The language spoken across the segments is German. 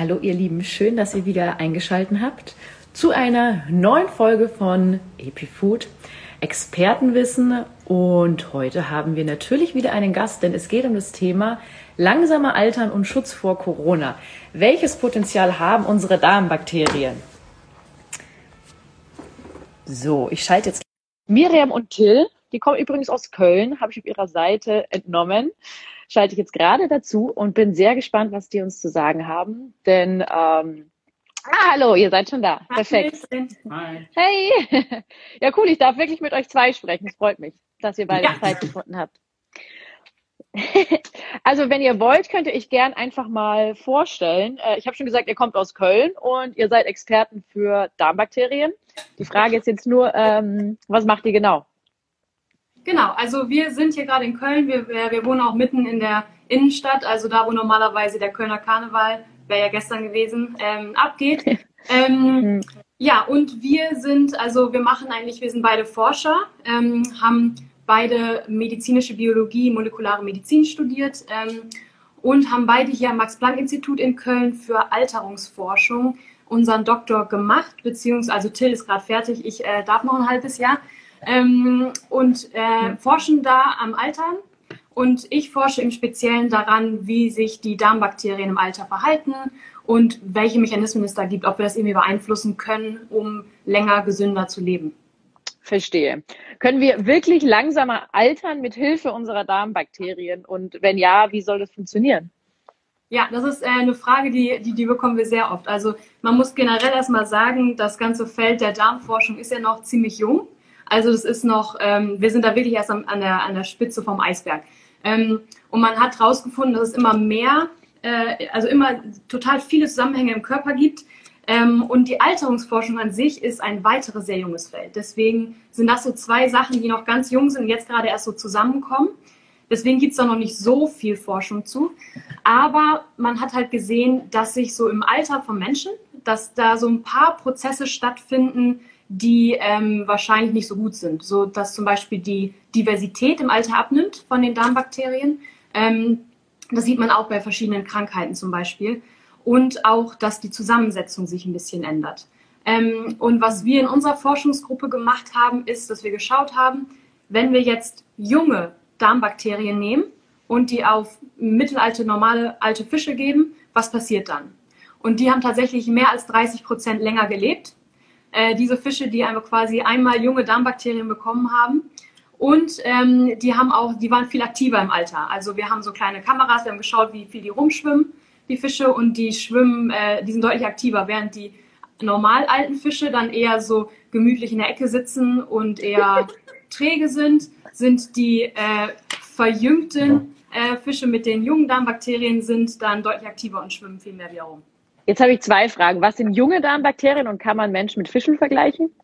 Hallo ihr Lieben, schön, dass ihr wieder eingeschaltet habt zu einer neuen Folge von EpiFood Expertenwissen und heute haben wir natürlich wieder einen Gast, denn es geht um das Thema langsamer Altern und Schutz vor Corona. Welches Potenzial haben unsere Darmbakterien? So, ich schalte jetzt Miriam und Till, die kommen übrigens aus Köln, habe ich auf ihrer Seite entnommen schalte ich jetzt gerade dazu und bin sehr gespannt, was die uns zu sagen haben. Denn, ähm, ah, hallo, ihr seid schon da. Perfekt. Hi. Hey. Ja, cool, ich darf wirklich mit euch zwei sprechen. Es freut mich, dass ihr beide ja. Zeit gefunden habt. Also, wenn ihr wollt, könnt ihr euch gern einfach mal vorstellen. Äh, ich habe schon gesagt, ihr kommt aus Köln und ihr seid Experten für Darmbakterien. Die Frage ist jetzt nur, ähm, was macht ihr genau? Genau, also wir sind hier gerade in Köln. Wir, wir wohnen auch mitten in der Innenstadt, also da, wo normalerweise der Kölner Karneval, wäre ja gestern gewesen, ähm, abgeht. Ähm, mhm. ja, und wir sind, also wir machen eigentlich, wir sind beide Forscher, ähm, haben beide medizinische Biologie, molekulare Medizin studiert ähm, und haben beide hier am Max-Planck-Institut in Köln für Alterungsforschung unseren Doktor gemacht, beziehungsweise, also Till ist gerade fertig, ich äh, darf noch ein halbes Jahr ähm, und äh, forschen da am Altern. Und ich forsche im Speziellen daran, wie sich die Darmbakterien im Alter verhalten und welche Mechanismen es da gibt, ob wir das irgendwie beeinflussen können, um länger gesünder zu leben. Verstehe. Können wir wirklich langsamer altern mit Hilfe unserer Darmbakterien? Und wenn ja, wie soll das funktionieren? Ja, das ist äh, eine Frage, die, die, die bekommen wir sehr oft. Also man muss generell erstmal sagen, das ganze Feld der Darmforschung ist ja noch ziemlich jung. Also das ist noch, ähm, wir sind da wirklich erst an, an, der, an der Spitze vom Eisberg. Ähm, und man hat herausgefunden, dass es immer mehr, äh, also immer total viele Zusammenhänge im Körper gibt. Ähm, und die Alterungsforschung an sich ist ein weiteres sehr junges Feld. Deswegen sind das so zwei Sachen, die noch ganz jung sind und jetzt gerade erst so zusammenkommen. Deswegen gibt es da noch nicht so viel Forschung zu. Aber man hat halt gesehen, dass sich so im Alter von Menschen, dass da so ein paar Prozesse stattfinden, die ähm, wahrscheinlich nicht so gut sind. So dass zum Beispiel die Diversität im Alter abnimmt von den Darmbakterien. Ähm, das sieht man auch bei verschiedenen Krankheiten zum Beispiel. Und auch, dass die Zusammensetzung sich ein bisschen ändert. Ähm, und was wir in unserer Forschungsgruppe gemacht haben, ist, dass wir geschaut haben, wenn wir jetzt junge Darmbakterien nehmen und die auf mittelalte, normale alte Fische geben, was passiert dann? Und die haben tatsächlich mehr als 30 Prozent länger gelebt äh, diese Fische, die einfach quasi einmal junge Darmbakterien bekommen haben. Und ähm, die haben auch, die waren viel aktiver im Alter. Also wir haben so kleine Kameras, wir haben geschaut, wie viel die rumschwimmen, die Fische, und die schwimmen, äh, die sind deutlich aktiver, während die normal alten Fische dann eher so gemütlich in der Ecke sitzen und eher träge sind, sind die äh, verjüngten äh, Fische mit den jungen Darmbakterien sind dann deutlich aktiver und schwimmen viel mehr wieder rum. Jetzt habe ich zwei Fragen. Was sind junge Darmbakterien und kann man Menschen mit Fischen vergleichen?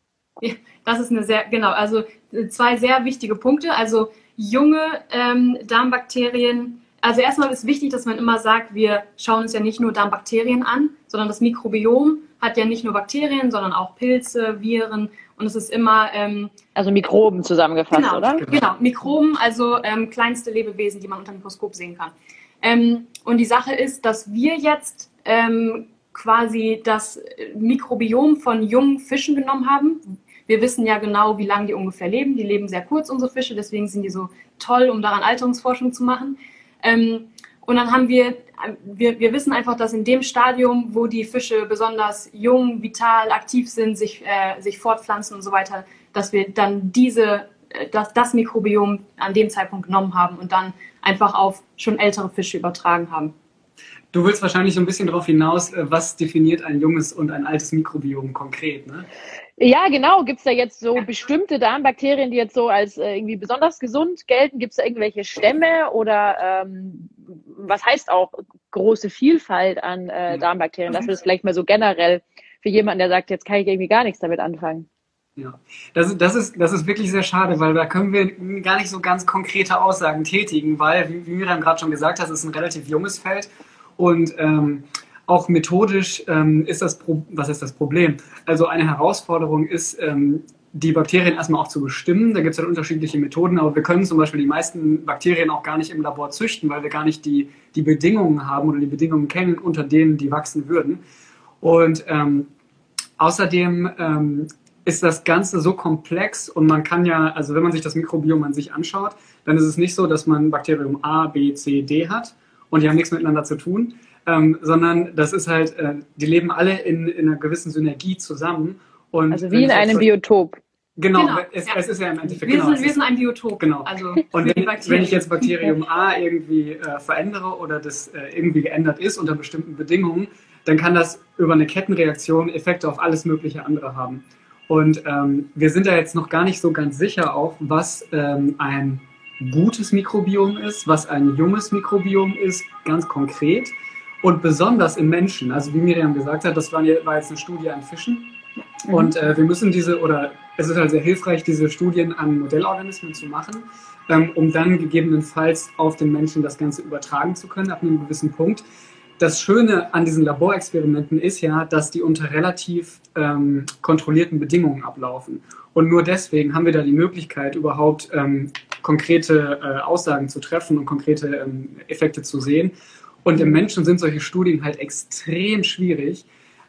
Ja, das ist eine sehr, genau, also äh, zwei sehr wichtige Punkte. Also junge ähm, Darmbakterien, also erstmal ist wichtig, dass man immer sagt, wir schauen uns ja nicht nur Darmbakterien an, sondern das Mikrobiom hat ja nicht nur Bakterien, sondern auch Pilze, Viren und es ist immer. Ähm, also Mikroben zusammengefasst, genau, oder? Genau, Mikroben, also ähm, kleinste Lebewesen, die man unter dem Mikroskop sehen kann. Ähm, und die Sache ist, dass wir jetzt ähm, quasi das Mikrobiom von jungen Fischen genommen haben. Wir wissen ja genau, wie lange die ungefähr leben. Die leben sehr kurz, unsere Fische, deswegen sind die so toll, um daran Alterungsforschung zu machen. Ähm, und dann haben wir, wir, wir wissen einfach, dass in dem Stadium, wo die Fische besonders jung, vital, aktiv sind, sich, äh, sich fortpflanzen und so weiter, dass wir dann diese, äh, das, das Mikrobiom an dem Zeitpunkt genommen haben und dann einfach auf schon ältere Fische übertragen haben. Du willst wahrscheinlich so ein bisschen darauf hinaus, äh, was definiert ein junges und ein altes Mikrobiom konkret, ne? Ja, genau. Gibt es da jetzt so bestimmte Darmbakterien, die jetzt so als äh, irgendwie besonders gesund gelten? Gibt es da irgendwelche Stämme oder ähm, was heißt auch große Vielfalt an äh, Darmbakterien? Das ist vielleicht mal so generell für jemanden, der sagt, jetzt kann ich irgendwie gar nichts damit anfangen. Ja, das, das, ist, das ist wirklich sehr schade, weil da können wir gar nicht so ganz konkrete Aussagen tätigen, weil, wie, wie Miriam gerade schon gesagt hat, es ist ein relativ junges Feld und ähm, auch methodisch ähm, ist das, Pro was ist das Problem? Also eine Herausforderung ist, ähm, die Bakterien erstmal auch zu bestimmen. Da gibt es dann unterschiedliche Methoden, aber wir können zum Beispiel die meisten Bakterien auch gar nicht im Labor züchten, weil wir gar nicht die, die Bedingungen haben oder die Bedingungen kennen, unter denen die wachsen würden. Und ähm, außerdem ähm, ist das Ganze so komplex und man kann ja, also wenn man sich das Mikrobiom an sich anschaut, dann ist es nicht so, dass man Bakterium A, B, C, D hat und die haben nichts miteinander zu tun, ähm, sondern das ist halt, äh, die leben alle in, in einer gewissen Synergie zusammen. Und also wie in einem so, Biotop. Genau, genau es, ja. es, ist ja im Endeffekt. Wir, genau, sind, wir sind ein Biotop. Genau. Also und wenn, wenn, ich jetzt Bakterium A irgendwie äh, verändere oder das äh, irgendwie geändert ist unter bestimmten Bedingungen, dann kann das über eine Kettenreaktion Effekte auf alles mögliche andere haben. Und ähm, wir sind da jetzt noch gar nicht so ganz sicher auch, was ähm, ein gutes Mikrobiom ist, was ein junges Mikrobiom ist, ganz konkret. Und besonders im Menschen, also wie Miriam gesagt hat, das war, jetzt eine Studie an Fischen. Mhm. Und äh, wir müssen diese, oder es ist halt sehr hilfreich, diese Studien an Modellorganismen zu machen, ähm, um dann gegebenenfalls auf den Menschen das Ganze übertragen zu können, ab einem gewissen Punkt. Das Schöne an diesen Laborexperimenten ist ja, dass die unter relativ ähm, kontrollierten Bedingungen ablaufen. Und nur deswegen haben wir da die Möglichkeit, überhaupt ähm, konkrete äh, Aussagen zu treffen und konkrete ähm, Effekte zu sehen. Und im Menschen sind solche Studien halt extrem schwierig,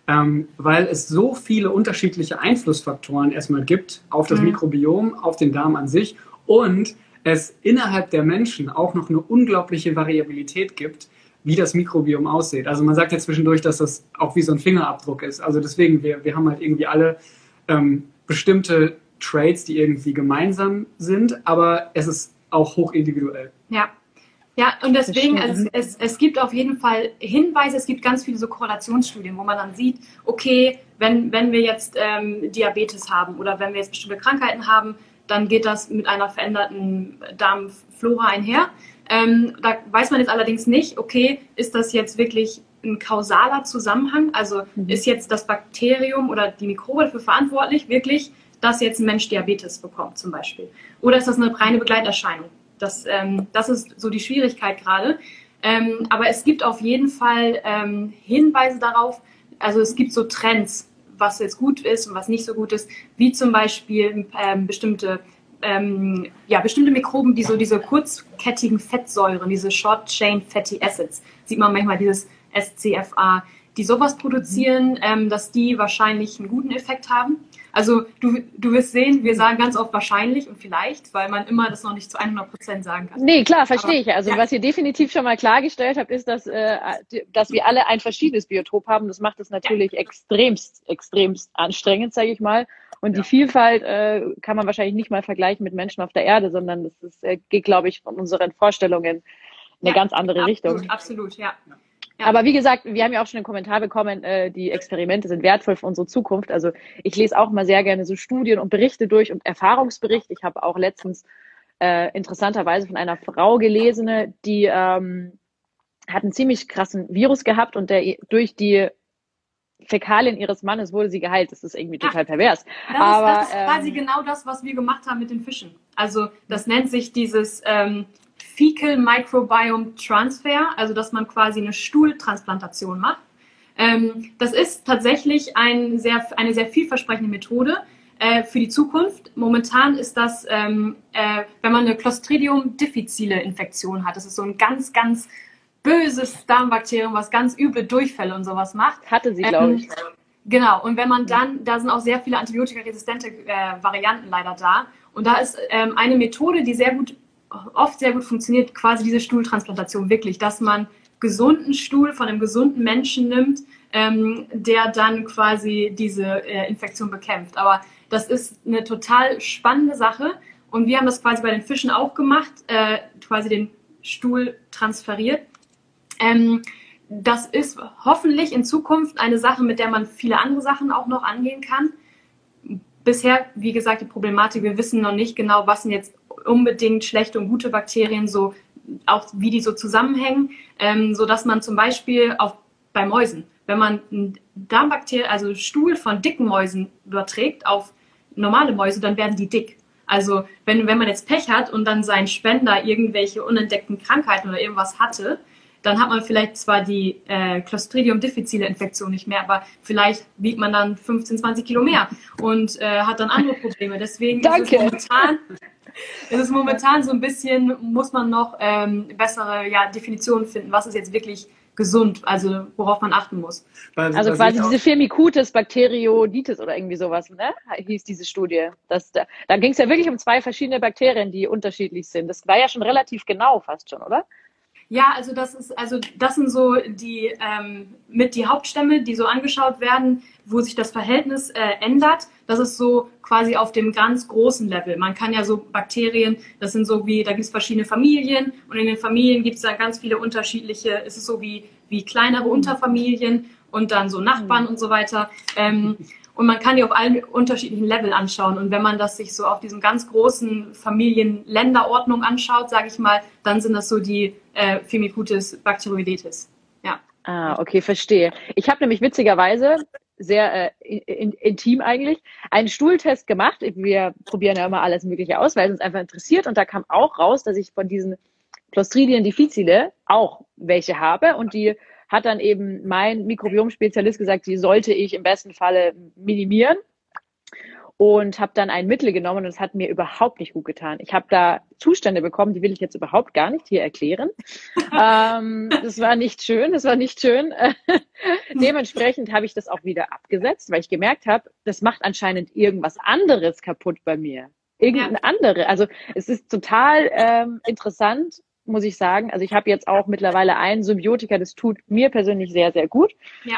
ähm, weil es so viele unterschiedliche Einflussfaktoren erstmal gibt auf das mhm. Mikrobiom, auf den Darm an sich und es innerhalb der Menschen auch noch eine unglaubliche Variabilität gibt, wie das Mikrobiom aussieht. Also man sagt ja zwischendurch, dass das auch wie so ein Fingerabdruck ist. Also deswegen, wir, wir haben halt irgendwie alle ähm, bestimmte Traits, die irgendwie gemeinsam sind, aber es ist auch hoch individuell. Ja, ja, und deswegen, also es, es gibt auf jeden Fall Hinweise, es gibt ganz viele so Korrelationsstudien, wo man dann sieht, okay, wenn, wenn wir jetzt ähm, Diabetes haben oder wenn wir jetzt bestimmte Krankheiten haben, dann geht das mit einer veränderten Darmflora einher. Ähm, da weiß man jetzt allerdings nicht, okay, ist das jetzt wirklich ein kausaler Zusammenhang? Also mhm. ist jetzt das Bakterium oder die Mikrobe dafür verantwortlich, wirklich, dass jetzt ein Mensch Diabetes bekommt zum Beispiel? Oder ist das eine reine Begleiterscheinung? Das, ähm, das ist so die Schwierigkeit gerade. Ähm, aber es gibt auf jeden Fall ähm, Hinweise darauf, also es gibt so Trends, was jetzt gut ist und was nicht so gut ist, wie zum Beispiel ähm, bestimmte, ähm, ja, bestimmte Mikroben, die so diese kurzkettigen Fettsäuren, diese Short Chain Fatty Acids, sieht man manchmal dieses SCFA, die sowas produzieren, ähm, dass die wahrscheinlich einen guten Effekt haben. Also du, du wirst sehen, wir sagen ganz oft wahrscheinlich und vielleicht, weil man immer das noch nicht zu 100 Prozent sagen kann. Nee, klar, verstehe ich. Also ja. was ihr definitiv schon mal klargestellt habt, ist, dass, äh, dass wir alle ein verschiedenes Biotop haben. Das macht es natürlich ja. extremst, extremst anstrengend, sage ich mal. Und ja. die Vielfalt äh, kann man wahrscheinlich nicht mal vergleichen mit Menschen auf der Erde, sondern das ist, äh, geht, glaube ich, von unseren Vorstellungen in eine ganz andere absolut, Richtung. Absolut, ja. Aber wie gesagt, wir haben ja auch schon einen Kommentar bekommen, äh, die Experimente sind wertvoll für unsere Zukunft. Also ich lese auch mal sehr gerne so Studien und Berichte durch und Erfahrungsberichte. Ich habe auch letztens äh, interessanterweise von einer Frau gelesene, die ähm, hat einen ziemlich krassen Virus gehabt und der durch die Fäkalien ihres Mannes wurde sie geheilt. Das ist irgendwie total Ach, pervers. Das Aber, ist, das ist quasi ähm, genau das, was wir gemacht haben mit den Fischen. Also das nennt sich dieses ähm, Fecal Microbiome Transfer, also dass man quasi eine Stuhltransplantation macht. Ähm, das ist tatsächlich ein sehr, eine sehr vielversprechende Methode äh, für die Zukunft. Momentan ist das, ähm, äh, wenn man eine Clostridium difficile Infektion hat, das ist so ein ganz, ganz böses Darmbakterium, was ganz üble Durchfälle und sowas macht. Hatte sie, glaube ich. Ähm, genau, und wenn man dann, da sind auch sehr viele antibiotikaresistente äh, Varianten leider da. Und da ist ähm, eine Methode, die sehr gut oft sehr gut funktioniert, quasi diese Stuhltransplantation wirklich, dass man gesunden Stuhl von einem gesunden Menschen nimmt, ähm, der dann quasi diese äh, Infektion bekämpft. Aber das ist eine total spannende Sache und wir haben das quasi bei den Fischen auch gemacht, äh, quasi den Stuhl transferiert. Ähm, das ist hoffentlich in Zukunft eine Sache, mit der man viele andere Sachen auch noch angehen kann. Bisher, wie gesagt, die Problematik, wir wissen noch nicht genau, was sind jetzt unbedingt schlechte und gute Bakterien, so auch wie die so zusammenhängen, ähm, so dass man zum Beispiel auch bei Mäusen, wenn man Darmbakterien, also Stuhl von dicken Mäusen überträgt auf normale Mäuse, dann werden die dick. Also wenn, wenn man jetzt Pech hat und dann sein Spender irgendwelche unentdeckten Krankheiten oder irgendwas hatte, dann hat man vielleicht zwar die äh, Clostridium difficile Infektion nicht mehr, aber vielleicht wiegt man dann 15, 20 Kilo mehr und äh, hat dann andere Probleme. Deswegen Danke. ist es momentan, ist es momentan so ein bisschen, muss man noch ähm, bessere ja, Definitionen finden, was ist jetzt wirklich gesund, also worauf man achten muss. Also, also quasi diese Firmicutes Bacterioditis oder irgendwie sowas, ne? hieß diese Studie. Das, da da ging es ja wirklich um zwei verschiedene Bakterien, die unterschiedlich sind. Das war ja schon relativ genau fast schon, oder? Ja, also das ist, also das sind so die ähm, mit die Hauptstämme, die so angeschaut werden, wo sich das Verhältnis äh, ändert. Das ist so quasi auf dem ganz großen Level. Man kann ja so Bakterien, das sind so wie, da gibt es verschiedene Familien und in den Familien gibt es dann ganz viele unterschiedliche, es ist so wie, wie kleinere Unterfamilien und dann so Nachbarn mhm. und so weiter. Ähm, und man kann die auf allen unterschiedlichen Level anschauen. Und wenn man das sich so auf diesem ganz großen Familien-Länderordnung anschaut, sage ich mal, dann sind das so die äh, Firmicutes bacteroidetes. Ja. Ah, okay, verstehe. Ich habe nämlich witzigerweise sehr äh, in, intim eigentlich, einen Stuhltest gemacht. Wir probieren ja immer alles Mögliche aus, weil es uns einfach interessiert. Und da kam auch raus, dass ich von diesen Clostridien difficile auch welche habe und die hat dann eben mein Mikrobiom-Spezialist gesagt, die sollte ich im besten Falle minimieren und habe dann ein Mittel genommen und es hat mir überhaupt nicht gut getan. Ich habe da Zustände bekommen, die will ich jetzt überhaupt gar nicht hier erklären. ähm, das war nicht schön, das war nicht schön. Dementsprechend habe ich das auch wieder abgesetzt, weil ich gemerkt habe, das macht anscheinend irgendwas anderes kaputt bei mir. Irgendeine ja. andere. Also es ist total ähm, interessant, muss ich sagen. Also ich habe jetzt auch mittlerweile einen Symbiotika, das tut mir persönlich sehr, sehr gut. Ja.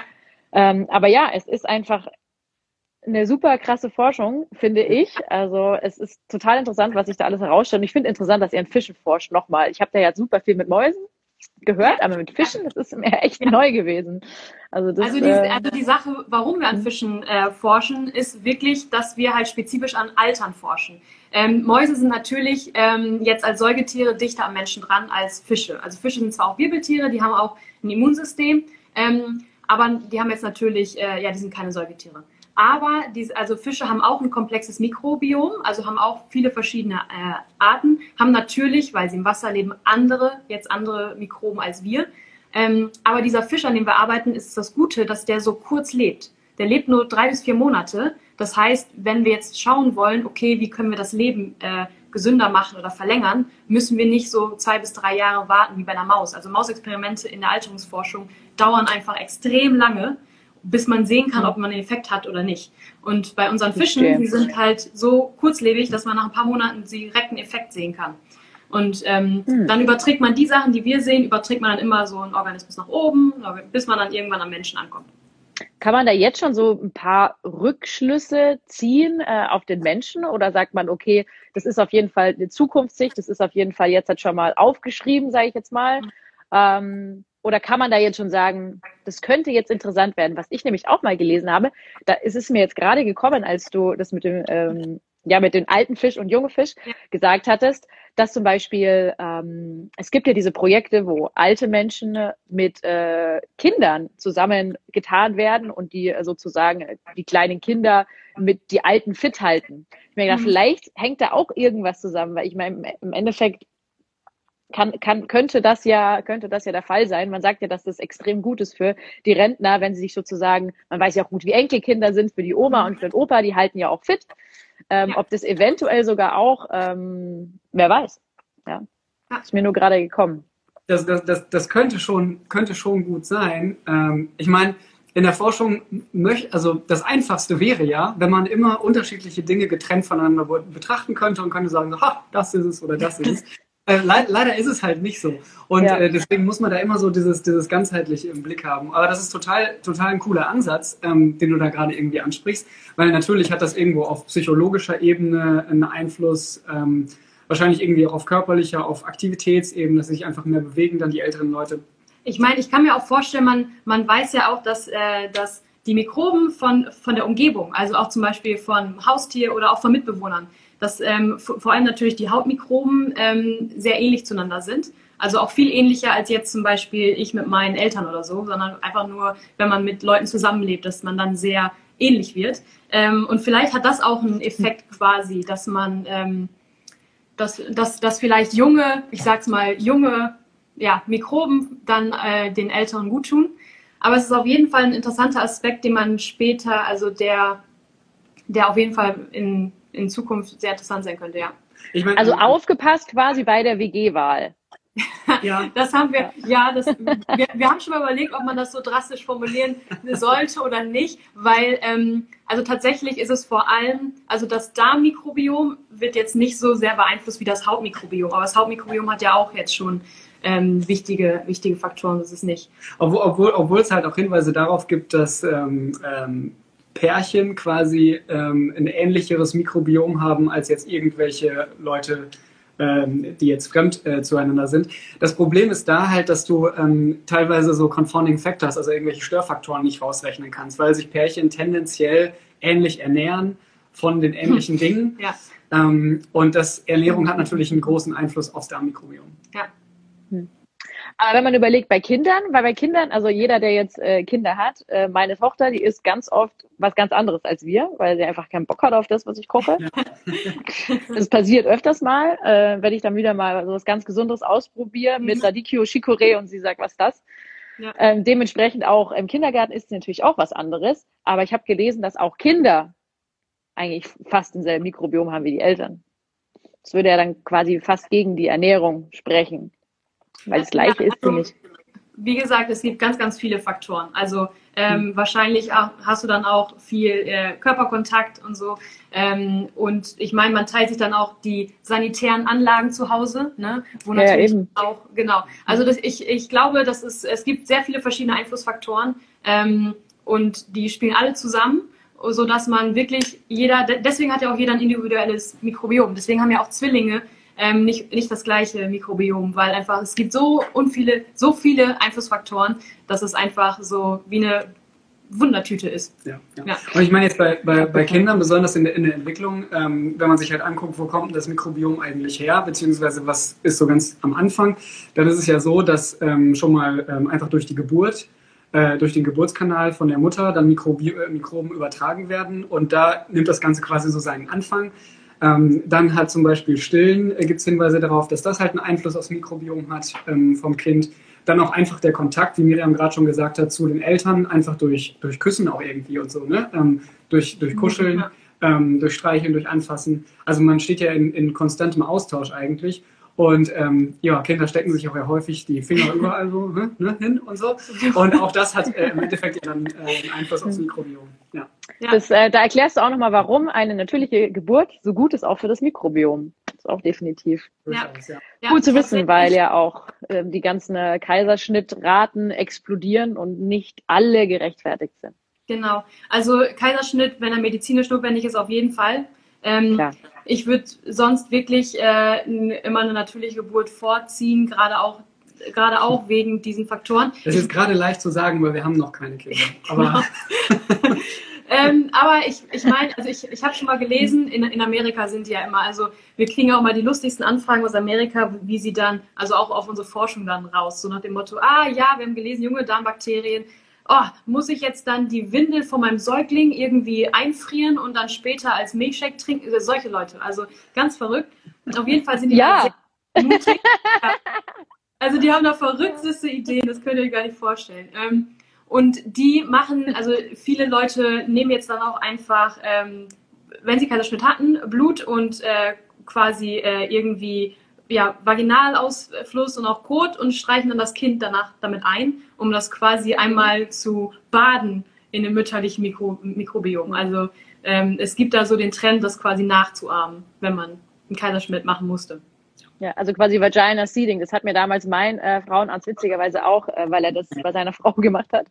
Ähm, aber ja, es ist einfach eine super krasse Forschung, finde ich. Also es ist total interessant, was sich da alles herausstellt. Und ich finde interessant, dass ihr an Fischen forscht nochmal. Ich habe da ja super viel mit Mäusen gehört, aber mit Fischen, das ist mir echt ja. neu gewesen. Also, das, also, die, äh, also die Sache, warum wir an Fischen äh, forschen, ist wirklich, dass wir halt spezifisch an Altern forschen. Ähm, Mäuse sind natürlich ähm, jetzt als Säugetiere dichter am Menschen dran als Fische. Also Fische sind zwar auch Wirbeltiere, die haben auch ein Immunsystem, ähm, aber die haben jetzt natürlich, äh, ja, die sind keine Säugetiere. Aber diese, also Fische haben auch ein komplexes Mikrobiom, also haben auch viele verschiedene äh, Arten, haben natürlich, weil sie im Wasser leben, andere, jetzt andere Mikroben als wir. Ähm, aber dieser Fisch, an dem wir arbeiten, ist das Gute, dass der so kurz lebt. Der lebt nur drei bis vier Monate. Das heißt, wenn wir jetzt schauen wollen, okay, wie können wir das Leben äh, gesünder machen oder verlängern, müssen wir nicht so zwei bis drei Jahre warten wie bei einer Maus. Also Mausexperimente in der Alterungsforschung dauern einfach extrem lange bis man sehen kann, ob man einen Effekt hat oder nicht. Und bei unseren Fischen, die sind halt so kurzlebig, dass man nach ein paar Monaten direkt einen Effekt sehen kann. Und ähm, hm. dann überträgt man die Sachen, die wir sehen, überträgt man dann immer so einen Organismus nach oben, bis man dann irgendwann am Menschen ankommt. Kann man da jetzt schon so ein paar Rückschlüsse ziehen äh, auf den Menschen oder sagt man, okay, das ist auf jeden Fall eine Zukunftssicht, das ist auf jeden Fall jetzt halt schon mal aufgeschrieben, sage ich jetzt mal. Ähm, oder kann man da jetzt schon sagen, das könnte jetzt interessant werden? Was ich nämlich auch mal gelesen habe, da ist es mir jetzt gerade gekommen, als du das mit dem, ähm, ja, mit dem alten Fisch und junge Fisch ja. gesagt hattest, dass zum Beispiel, ähm, es gibt ja diese Projekte, wo alte Menschen mit äh, Kindern zusammengetan werden und die äh, sozusagen die kleinen Kinder mit die Alten fit halten. Ich mir gedacht, mhm. vielleicht hängt da auch irgendwas zusammen, weil ich meine, im Endeffekt kann, kann, könnte das ja, könnte das ja der Fall sein. Man sagt ja, dass das extrem gut ist für die Rentner, wenn sie sich sozusagen, man weiß ja auch gut, wie Enkelkinder sind für die Oma und für den Opa, die halten ja auch fit. Ähm, ja. Ob das eventuell sogar auch, ähm, wer weiß. Ja. Ist mir nur gerade gekommen. Das, das, das, das könnte schon, könnte schon gut sein. Ähm, ich meine, in der Forschung möchte, also das Einfachste wäre ja, wenn man immer unterschiedliche Dinge getrennt voneinander betrachten könnte und könnte sagen, ha, das ist es oder das ist es. Äh, leider ist es halt nicht so. Und ja. äh, deswegen muss man da immer so dieses, dieses ganzheitliche im Blick haben. Aber das ist total, total ein cooler Ansatz, ähm, den du da gerade irgendwie ansprichst, weil natürlich hat das irgendwo auf psychologischer Ebene einen Einfluss, ähm, wahrscheinlich irgendwie auch auf körperlicher, auf Aktivitätsebene, dass sich einfach mehr bewegen, dann die älteren Leute. Ich meine, ich kann mir auch vorstellen, man, man weiß ja auch, dass, äh, dass die Mikroben von, von der Umgebung, also auch zum Beispiel von Haustier oder auch von Mitbewohnern, dass ähm, vor allem natürlich die Hautmikroben ähm, sehr ähnlich zueinander sind. Also auch viel ähnlicher als jetzt zum Beispiel ich mit meinen Eltern oder so, sondern einfach nur, wenn man mit Leuten zusammenlebt, dass man dann sehr ähnlich wird. Ähm, und vielleicht hat das auch einen Effekt quasi, dass man, ähm, dass, dass, dass vielleicht junge, ich sag's mal, junge ja, Mikroben dann äh, den Älteren gut tun. Aber es ist auf jeden Fall ein interessanter Aspekt, den man später, also der, der auf jeden Fall in, in Zukunft sehr interessant sein könnte, ja. Ich mein, also aufgepasst quasi bei der WG-Wahl. Ja. Das haben wir, ja, das, wir, wir haben schon mal überlegt, ob man das so drastisch formulieren sollte oder nicht, weil, ähm, also tatsächlich ist es vor allem, also das Darmmikrobiom wird jetzt nicht so sehr beeinflusst wie das Hautmikrobiom, aber das Hautmikrobiom hat ja auch jetzt schon ähm, wichtige, wichtige Faktoren, das ist nicht. Obwohl, obwohl, obwohl es halt auch Hinweise darauf gibt, dass ähm, ähm, Pärchen quasi ähm, ein ähnlicheres Mikrobiom haben als jetzt irgendwelche Leute, ähm, die jetzt fremd äh, zueinander sind. Das Problem ist da halt, dass du ähm, teilweise so Confounding Factors, also irgendwelche Störfaktoren nicht rausrechnen kannst, weil sich Pärchen tendenziell ähnlich ernähren von den ähnlichen Dingen. Ja. Ähm, und das Ernährung hat natürlich einen großen Einfluss aufs Darmmikrobiom. Ja. Aber wenn man überlegt, bei Kindern, weil bei Kindern, also jeder, der jetzt äh, Kinder hat, äh, meine Tochter, die isst ganz oft was ganz anderes als wir, weil sie einfach keinen Bock hat auf das, was ich koche. Das passiert öfters mal, äh, wenn ich dann wieder mal so was ganz Gesundes ausprobiere mit Radicchio Chicorée und sie sagt, was ist das? Ja. Ähm, dementsprechend auch im Kindergarten ist es natürlich auch was anderes. Aber ich habe gelesen, dass auch Kinder eigentlich fast denselben Mikrobiom haben wie die Eltern. Das würde ja dann quasi fast gegen die Ernährung sprechen. Weil das Gleiche ja, also, ist nicht. Wie gesagt, es gibt ganz, ganz viele Faktoren. Also ähm, mhm. wahrscheinlich hast du dann auch viel äh, Körperkontakt und so. Ähm, und ich meine, man teilt sich dann auch die sanitären Anlagen zu Hause, ne? wo ja, natürlich ja, auch, genau. Also das, ich, ich glaube, dass es, es gibt sehr viele verschiedene Einflussfaktoren ähm, und die spielen alle zusammen so dass man wirklich jeder, deswegen hat ja auch jeder ein individuelles Mikrobiom. Deswegen haben ja auch Zwillinge ähm, nicht, nicht das gleiche Mikrobiom, weil einfach es gibt so unviele, so viele Einflussfaktoren, dass es einfach so wie eine Wundertüte ist. Ja, ja. ja. Und ich meine jetzt bei, bei, bei Kindern, besonders in der, in der Entwicklung, ähm, wenn man sich halt anguckt, wo kommt das Mikrobiom eigentlich her, beziehungsweise was ist so ganz am Anfang, dann ist es ja so, dass ähm, schon mal ähm, einfach durch die Geburt, äh, durch den Geburtskanal von der Mutter dann Mikrobi äh, Mikroben übertragen werden und da nimmt das Ganze quasi so seinen Anfang. Ähm, dann hat zum Beispiel Stillen, äh, gibt es Hinweise darauf, dass das halt einen Einfluss aufs Mikrobiom hat ähm, vom Kind. Dann auch einfach der Kontakt, wie Miriam gerade schon gesagt hat, zu den Eltern, einfach durch, durch Küssen auch irgendwie und so, ne? Ähm, durch, durch Kuscheln, ähm, durch Streicheln, durch Anfassen. Also man steht ja in, in konstantem Austausch eigentlich. Und ähm, ja, Kinder stecken sich auch ja häufig die Finger überall so ne, ne, hin und so. Und auch das hat äh, im Endeffekt ja dann äh, einen Einfluss aufs Mikrobiom. Ja. Das, äh, da erklärst du auch nochmal, warum eine natürliche Geburt so gut ist, auch für das Mikrobiom. Das ist auch definitiv ja. ja. gut zu wissen, weil ja auch äh, die ganzen äh, Kaiserschnittraten explodieren und nicht alle gerechtfertigt sind. Genau. Also Kaiserschnitt, wenn er medizinisch notwendig ist, auf jeden Fall. Ähm, ich würde sonst wirklich äh, immer eine natürliche Geburt vorziehen, gerade auch gerade auch wegen diesen Faktoren. Das ist gerade leicht zu sagen, weil wir haben noch keine Kinder. Aber, ähm, aber ich, ich meine, also ich, ich habe schon mal gelesen, in, in Amerika sind die ja immer, also wir kriegen auch mal die lustigsten Anfragen aus Amerika, wie sie dann, also auch auf unsere Forschung dann raus, so nach dem Motto, ah ja, wir haben gelesen, junge Darmbakterien, oh, muss ich jetzt dann die Windel von meinem Säugling irgendwie einfrieren und dann später als Milchshake trinken? Also solche Leute, also ganz verrückt. Auf jeden Fall sind die ja. sehr mutig. Also die haben da verrückteste Ideen, das könnt ihr euch gar nicht vorstellen. Ähm, und die machen, also viele Leute nehmen jetzt dann auch einfach, ähm, wenn sie Kaiserschnitt hatten, Blut und äh, quasi äh, irgendwie ja, Vaginalausfluss und auch Kot und streichen dann das Kind danach damit ein, um das quasi einmal zu baden in dem mütterlichen Mikro Mikrobiom. Also ähm, es gibt da so den Trend, das quasi nachzuahmen, wenn man einen Kaiserschnitt machen musste. Ja, also quasi Vagina Seeding. Das hat mir damals mein äh, Frauenarzt witzigerweise auch, äh, weil er das bei seiner Frau gemacht hat.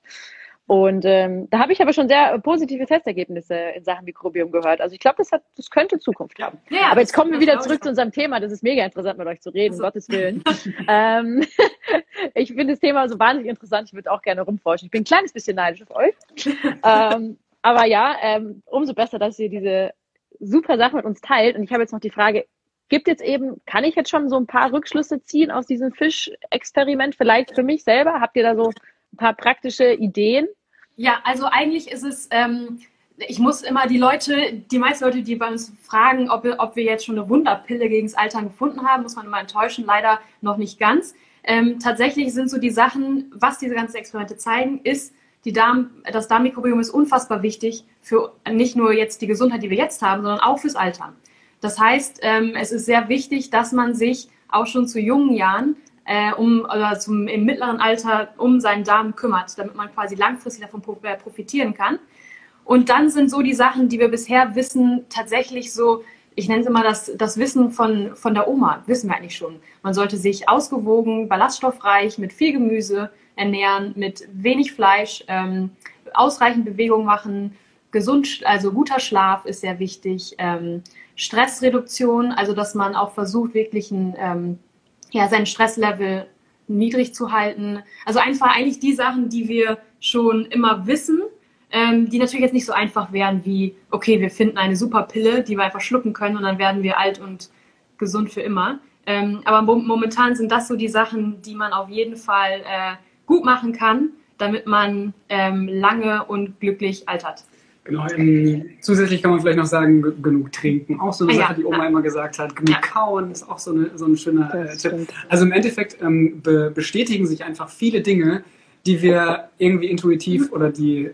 Und ähm, da habe ich aber schon sehr positive Testergebnisse in Sachen Mikrobiom gehört. Also ich glaube, das, hat, das könnte Zukunft haben. Ja, aber jetzt kommen wir wieder zurück zu unserem Thema. Das ist mega interessant, mit euch zu reden, also. Gottes Willen. ähm, ich finde das Thema so wahnsinnig interessant. Ich würde auch gerne rumforschen. Ich bin ein kleines bisschen neidisch auf euch. ähm, aber ja, ähm, umso besser, dass ihr diese super Sache mit uns teilt. Und ich habe jetzt noch die Frage, gibt jetzt eben, kann ich jetzt schon so ein paar Rückschlüsse ziehen aus diesem Fischexperiment? Vielleicht für mich selber? Habt ihr da so ein paar praktische Ideen? Ja, also eigentlich ist es, ähm, ich muss immer die Leute, die meisten Leute, die bei uns fragen, ob wir, ob wir jetzt schon eine Wunderpille gegen das Altern gefunden haben, muss man immer enttäuschen, leider noch nicht ganz. ähm, tatsächlich sind so die Sachen, was diese ganzen Experimente zeigen, ist, die Darm, das Darmmikrobiom ist unfassbar wichtig für nicht nur jetzt die Gesundheit, die wir jetzt haben, sondern auch fürs Altern. Das heißt, ähm, es ist sehr wichtig, dass man sich auch schon zu jungen Jahren äh, um, oder zum, im mittleren Alter um seinen Darm kümmert, damit man quasi langfristig davon äh, profitieren kann. Und dann sind so die Sachen, die wir bisher wissen, tatsächlich so, ich nenne es immer das, das Wissen von, von der Oma, wissen wir eigentlich schon. Man sollte sich ausgewogen, ballaststoffreich, mit viel Gemüse ernähren, mit wenig Fleisch, ähm, ausreichend Bewegung machen, gesund, also guter Schlaf ist sehr wichtig, ähm, Stressreduktion, also dass man auch versucht, wirklich ein, ähm, ja, sein Stresslevel niedrig zu halten. Also einfach eigentlich die Sachen, die wir schon immer wissen, ähm, die natürlich jetzt nicht so einfach wären wie, okay, wir finden eine super Pille, die wir einfach schlucken können und dann werden wir alt und gesund für immer. Ähm, aber momentan sind das so die Sachen, die man auf jeden Fall äh, gut machen kann, damit man ähm, lange und glücklich altert. Genau, ähm, zusätzlich kann man vielleicht noch sagen, genug trinken. Auch so eine ah, Sache, ja, die Oma immer gesagt hat. Genug kauen ist auch so, eine, so ein schöner äh, Tipp. Also im Endeffekt ähm, be bestätigen sich einfach viele Dinge, die wir irgendwie intuitiv oder die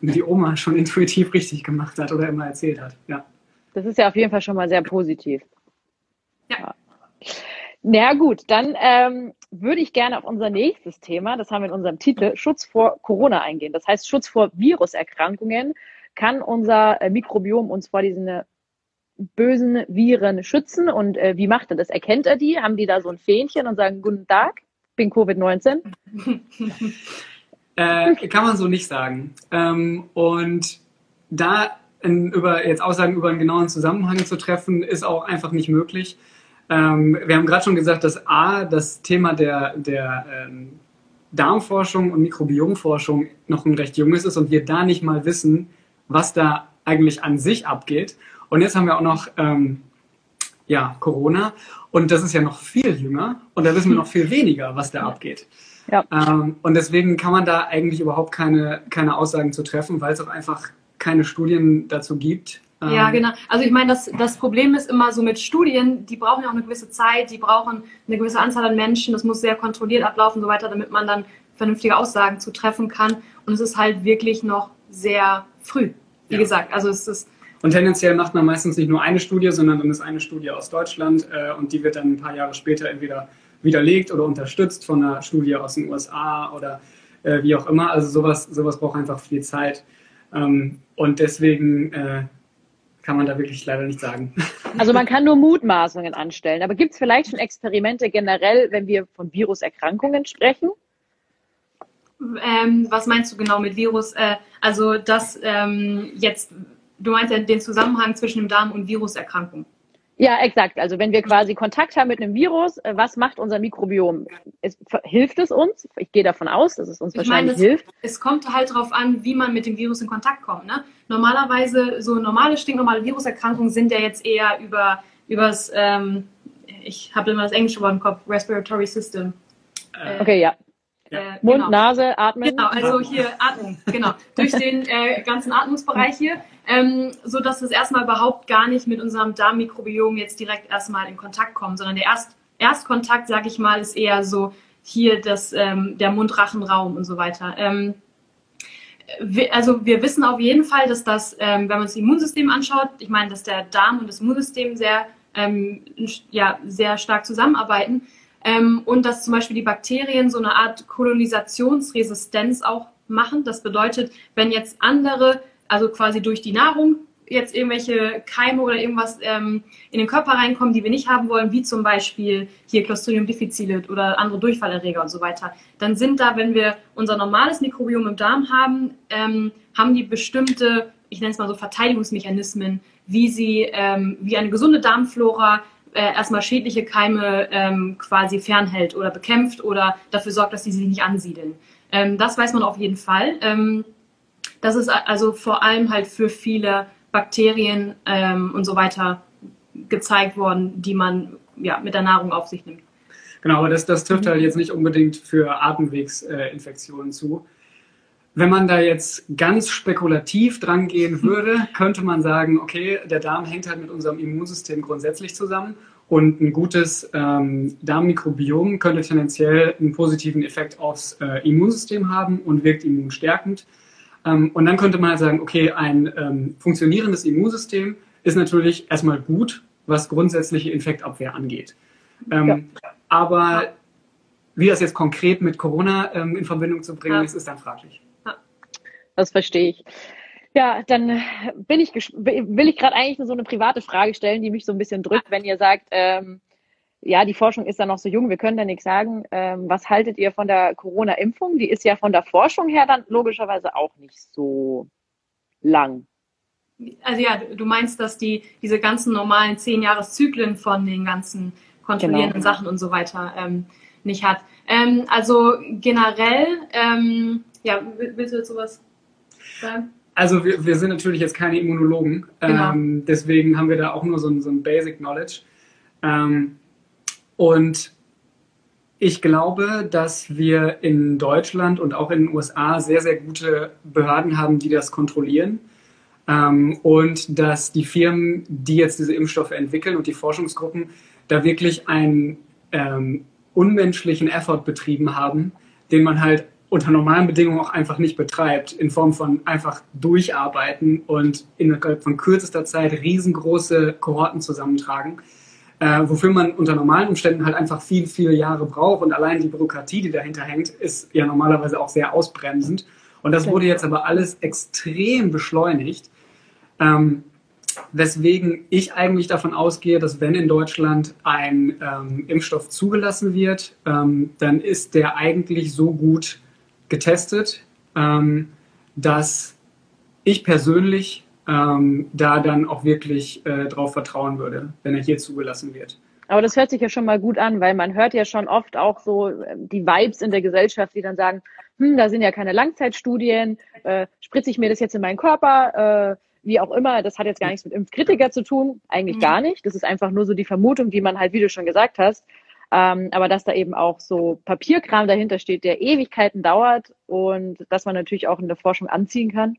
die Oma schon intuitiv richtig gemacht hat oder immer erzählt hat. Ja. Das ist ja auf jeden Fall schon mal sehr positiv. Ja. Na gut, dann ähm, würde ich gerne auf unser nächstes Thema, das haben wir in unserem Titel, Schutz vor Corona eingehen. Das heißt, Schutz vor Viruserkrankungen kann unser äh, Mikrobiom uns vor diesen äh, bösen Viren schützen. Und äh, wie macht er das? Erkennt er die? Haben die da so ein Fähnchen und sagen, guten Tag, bin Covid-19? äh, kann man so nicht sagen. Ähm, und da in, über, jetzt Aussagen über einen genauen Zusammenhang zu treffen, ist auch einfach nicht möglich. Ähm, wir haben gerade schon gesagt, dass A, das Thema der, der ähm, Darmforschung und Mikrobiomforschung noch ein recht junges ist und wir da nicht mal wissen, was da eigentlich an sich abgeht. Und jetzt haben wir auch noch ähm, ja, Corona und das ist ja noch viel jünger und da wissen wir noch viel weniger, was da abgeht. Ja. Ähm, und deswegen kann man da eigentlich überhaupt keine, keine Aussagen zu treffen, weil es auch einfach keine Studien dazu gibt. Ja, ähm, genau. Also ich meine, das, das Problem ist immer so mit Studien, die brauchen ja auch eine gewisse Zeit, die brauchen eine gewisse Anzahl an Menschen, das muss sehr kontrolliert ablaufen und so weiter, damit man dann vernünftige Aussagen zu treffen kann. Und es ist halt wirklich noch sehr früh. Wie ja. gesagt, also es ist. Und tendenziell macht man meistens nicht nur eine Studie, sondern dann ist eine Studie aus Deutschland äh, und die wird dann ein paar Jahre später entweder widerlegt oder unterstützt von einer Studie aus den USA oder äh, wie auch immer. Also sowas, sowas braucht einfach viel Zeit. Ähm, und deswegen äh, kann man da wirklich leider nicht sagen. Also man kann nur Mutmaßungen anstellen. Aber gibt es vielleicht schon Experimente generell, wenn wir von Viruserkrankungen sprechen? Ähm, was meinst du genau mit Virus? Äh, also das ähm, jetzt, du meinst ja den Zusammenhang zwischen dem Darm und Viruserkrankung. Ja, exakt. Also wenn wir quasi Kontakt haben mit einem Virus, äh, was macht unser Mikrobiom? Es, hilft es uns? Ich gehe davon aus, dass es uns ich wahrscheinlich meine, es, hilft. Es kommt halt darauf an, wie man mit dem Virus in Kontakt kommt. Ne? Normalerweise, so normale, stinknormale Viruserkrankungen sind ja jetzt eher über übers, ähm, ich habe immer das englische Wort im Kopf, Respiratory System. Äh, okay, ja. Äh, Mund, genau. Nase, atmen. Genau, also hier atmen, genau. Durch den äh, ganzen Atmungsbereich hier, ähm, so dass es erstmal überhaupt gar nicht mit unserem Darmmikrobiom jetzt direkt erstmal in Kontakt kommt, sondern der Erst Erstkontakt, sag ich mal, ist eher so hier das, ähm, der Mundrachenraum und so weiter. Ähm, also wir wissen auf jeden Fall, dass das, ähm, wenn man das Immunsystem anschaut, ich meine, dass der Darm und das Immunsystem sehr, ähm, ja, sehr stark zusammenarbeiten. Ähm, und dass zum Beispiel die Bakterien so eine Art Kolonisationsresistenz auch machen. Das bedeutet, wenn jetzt andere, also quasi durch die Nahrung, jetzt irgendwelche Keime oder irgendwas ähm, in den Körper reinkommen, die wir nicht haben wollen, wie zum Beispiel hier Clostridium difficile oder andere Durchfallerreger und so weiter, dann sind da, wenn wir unser normales Mikrobiom im Darm haben, ähm, haben die bestimmte, ich nenne es mal so Verteidigungsmechanismen, wie sie, ähm, wie eine gesunde Darmflora äh, erstmal schädliche Keime ähm, quasi fernhält oder bekämpft oder dafür sorgt, dass die sich nicht ansiedeln. Ähm, das weiß man auf jeden Fall. Ähm, das ist also vor allem halt für viele Bakterien ähm, und so weiter gezeigt worden, die man ja, mit der Nahrung auf sich nimmt. Genau, aber das, das trifft halt jetzt nicht unbedingt für Atemwegsinfektionen zu. Wenn man da jetzt ganz spekulativ dran gehen würde, könnte man sagen, okay, der Darm hängt halt mit unserem Immunsystem grundsätzlich zusammen Und ein gutes ähm, Darmmikrobiom könnte tendenziell einen positiven Effekt aufs äh, Immunsystem haben und wirkt immunstärkend. Ähm, und dann könnte man halt sagen, okay, ein ähm, funktionierendes Immunsystem ist natürlich erstmal gut, was grundsätzliche Infektabwehr angeht. Ähm, ja. Aber wie das jetzt konkret mit Corona ähm, in Verbindung zu bringen ja. ist, ist dann fraglich. Das verstehe ich. Ja, dann bin ich will ich gerade eigentlich nur so eine private Frage stellen, die mich so ein bisschen drückt, wenn ihr sagt, ähm, ja, die Forschung ist da noch so jung, wir können da nichts sagen. Ähm, was haltet ihr von der Corona-Impfung? Die ist ja von der Forschung her dann logischerweise auch nicht so lang. Also ja, du meinst, dass die diese ganzen normalen zehn Jahreszyklen von den ganzen kontrollierenden genau. Sachen und so weiter ähm, nicht hat. Ähm, also generell, ähm, ja, willst du jetzt sowas sagen? Also wir, wir sind natürlich jetzt keine Immunologen, genau. ähm, deswegen haben wir da auch nur so ein, so ein Basic Knowledge. Ähm, und ich glaube, dass wir in Deutschland und auch in den USA sehr, sehr gute Behörden haben, die das kontrollieren. Ähm, und dass die Firmen, die jetzt diese Impfstoffe entwickeln und die Forschungsgruppen, da wirklich einen ähm, unmenschlichen Effort betrieben haben, den man halt unter normalen Bedingungen auch einfach nicht betreibt, in Form von einfach durcharbeiten und innerhalb von kürzester Zeit riesengroße Kohorten zusammentragen, äh, wofür man unter normalen Umständen halt einfach viel, viele Jahre braucht und allein die Bürokratie, die dahinter hängt, ist ja normalerweise auch sehr ausbremsend. Und das wurde jetzt aber alles extrem beschleunigt. Ähm, weswegen ich eigentlich davon ausgehe, dass wenn in Deutschland ein ähm, Impfstoff zugelassen wird, ähm, dann ist der eigentlich so gut getestet, ähm, dass ich persönlich ähm, da dann auch wirklich äh, drauf vertrauen würde, wenn er hier zugelassen wird. Aber das hört sich ja schon mal gut an, weil man hört ja schon oft auch so äh, die Vibes in der Gesellschaft, die dann sagen, hm, da sind ja keine Langzeitstudien, äh, spritze ich mir das jetzt in meinen Körper, äh, wie auch immer, das hat jetzt gar nichts mit Impfkritiker zu tun, eigentlich mhm. gar nicht. Das ist einfach nur so die Vermutung, die man halt, wie du schon gesagt hast, ähm, aber dass da eben auch so Papierkram dahinter steht, der Ewigkeiten dauert und dass man natürlich auch in der Forschung anziehen kann,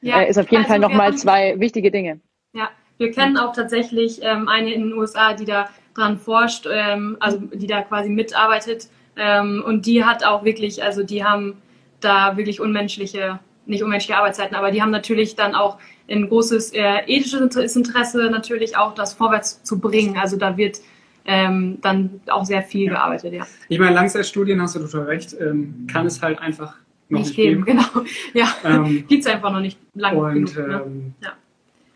ja, äh, ist auf jeden also Fall nochmal zwei wichtige Dinge. Ja, wir kennen auch tatsächlich ähm, eine in den USA, die da dran forscht, ähm, also die da quasi mitarbeitet. Ähm, und die hat auch wirklich, also die haben da wirklich unmenschliche, nicht unmenschliche Arbeitszeiten, aber die haben natürlich dann auch ein großes äh, ethisches Interesse, natürlich auch das vorwärts zu bringen. Also da wird ähm, dann auch sehr viel ja. gearbeitet, ja. Ich meine, Langzeitstudien, hast du total recht, ähm, kann es halt einfach noch nicht, nicht geben. geben. Genau, ja, ähm, gibt es einfach noch nicht lange und, genug. Ne? Ähm, ja.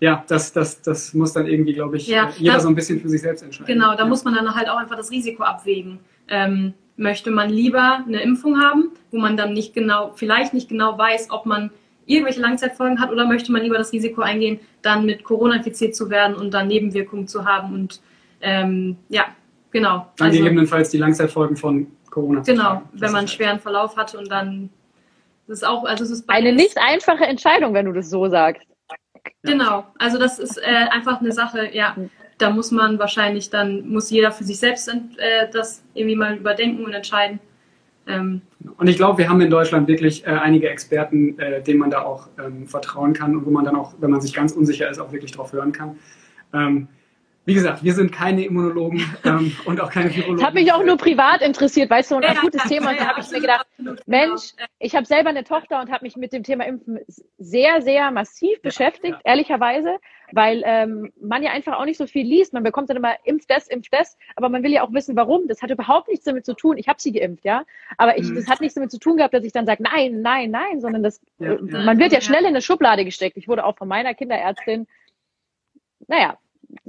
Ja, das, das, das muss dann irgendwie, glaube ich, ja, jeder das, so ein bisschen für sich selbst entscheiden. Genau, da ja. muss man dann halt auch einfach das Risiko abwägen. Ähm, möchte man lieber eine Impfung haben, wo man dann nicht genau, vielleicht nicht genau weiß, ob man irgendwelche Langzeitfolgen hat, oder möchte man lieber das Risiko eingehen, dann mit Corona infiziert zu werden und dann Nebenwirkungen zu haben und ähm, ja, genau. Dann also, gegebenenfalls die Langzeitfolgen von Corona. Genau, wenn man einen schweren Verlauf hat und dann das ist auch, also es ist eine nicht einfache Entscheidung, wenn du das so sagst. Genau, also das ist äh, einfach eine Sache, ja, da muss man wahrscheinlich dann, muss jeder für sich selbst äh, das irgendwie mal überdenken und entscheiden. Ähm, und ich glaube, wir haben in Deutschland wirklich äh, einige Experten, äh, denen man da auch ähm, vertrauen kann und wo man dann auch, wenn man sich ganz unsicher ist, auch wirklich drauf hören kann. Ähm, wie gesagt, wir sind keine Immunologen ähm, und auch keine Virologen. Das hat mich auch nur privat interessiert, weißt du, ein gutes Thema. Und da habe ich mir gedacht, Mensch, ich habe selber eine Tochter und habe mich mit dem Thema Impfen sehr, sehr massiv ja, beschäftigt, ja. ehrlicherweise, weil ähm, man ja einfach auch nicht so viel liest. Man bekommt dann immer impf das, impf das, aber man will ja auch wissen, warum. Das hat überhaupt nichts damit zu tun. Ich habe sie geimpft, ja, aber ich, mhm. das hat nichts damit zu tun gehabt, dass ich dann sage, nein, nein, nein, sondern das, ja, man wird ja schnell in eine Schublade gesteckt. Ich wurde auch von meiner Kinderärztin naja,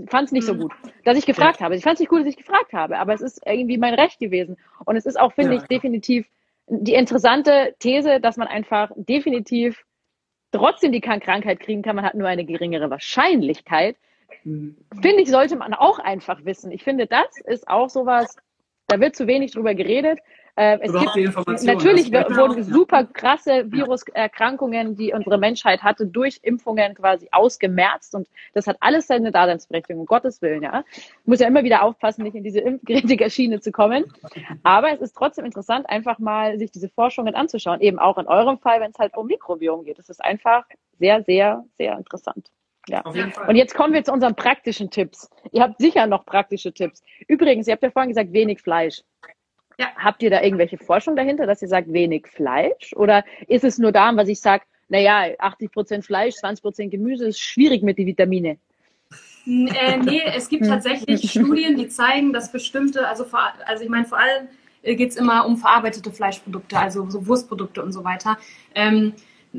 fand es nicht so mhm. gut, dass ich gefragt habe. Ich fand es nicht gut, dass ich gefragt habe, aber es ist irgendwie mein Recht gewesen. Und es ist auch, finde ja, ich, definitiv die interessante These, dass man einfach definitiv trotzdem die Krankheit kriegen kann. Man hat nur eine geringere Wahrscheinlichkeit. Mhm. Finde ich, sollte man auch einfach wissen. Ich finde, das ist auch sowas, da wird zu wenig drüber geredet. Äh, es Überhaupt gibt, natürlich wurden super krasse Viruserkrankungen, die unsere Menschheit hatte, durch Impfungen quasi ausgemerzt und das hat alles seine Daseinsberechtigung, um Gottes Willen, ja. Muss ja immer wieder aufpassen, nicht in diese Impfkritiker-Schiene zu kommen. Aber es ist trotzdem interessant, einfach mal sich diese Forschungen anzuschauen, eben auch in eurem Fall, wenn es halt um Mikrobiom geht. Das ist einfach sehr, sehr, sehr interessant. Ja. Und jetzt kommen wir zu unseren praktischen Tipps. Ihr habt sicher noch praktische Tipps. Übrigens, ihr habt ja vorhin gesagt, wenig Fleisch. Ja. Habt ihr da irgendwelche Forschung dahinter, dass ihr sagt, wenig Fleisch? Oder ist es nur da, was ich sage, naja, 80 Prozent Fleisch, 20 Prozent Gemüse ist schwierig mit den Vitamine? Äh, nee, es gibt tatsächlich Studien, die zeigen, dass bestimmte, also, vor, also ich meine, vor allem äh, geht es immer um verarbeitete Fleischprodukte, also so Wurstprodukte und so weiter. Ähm,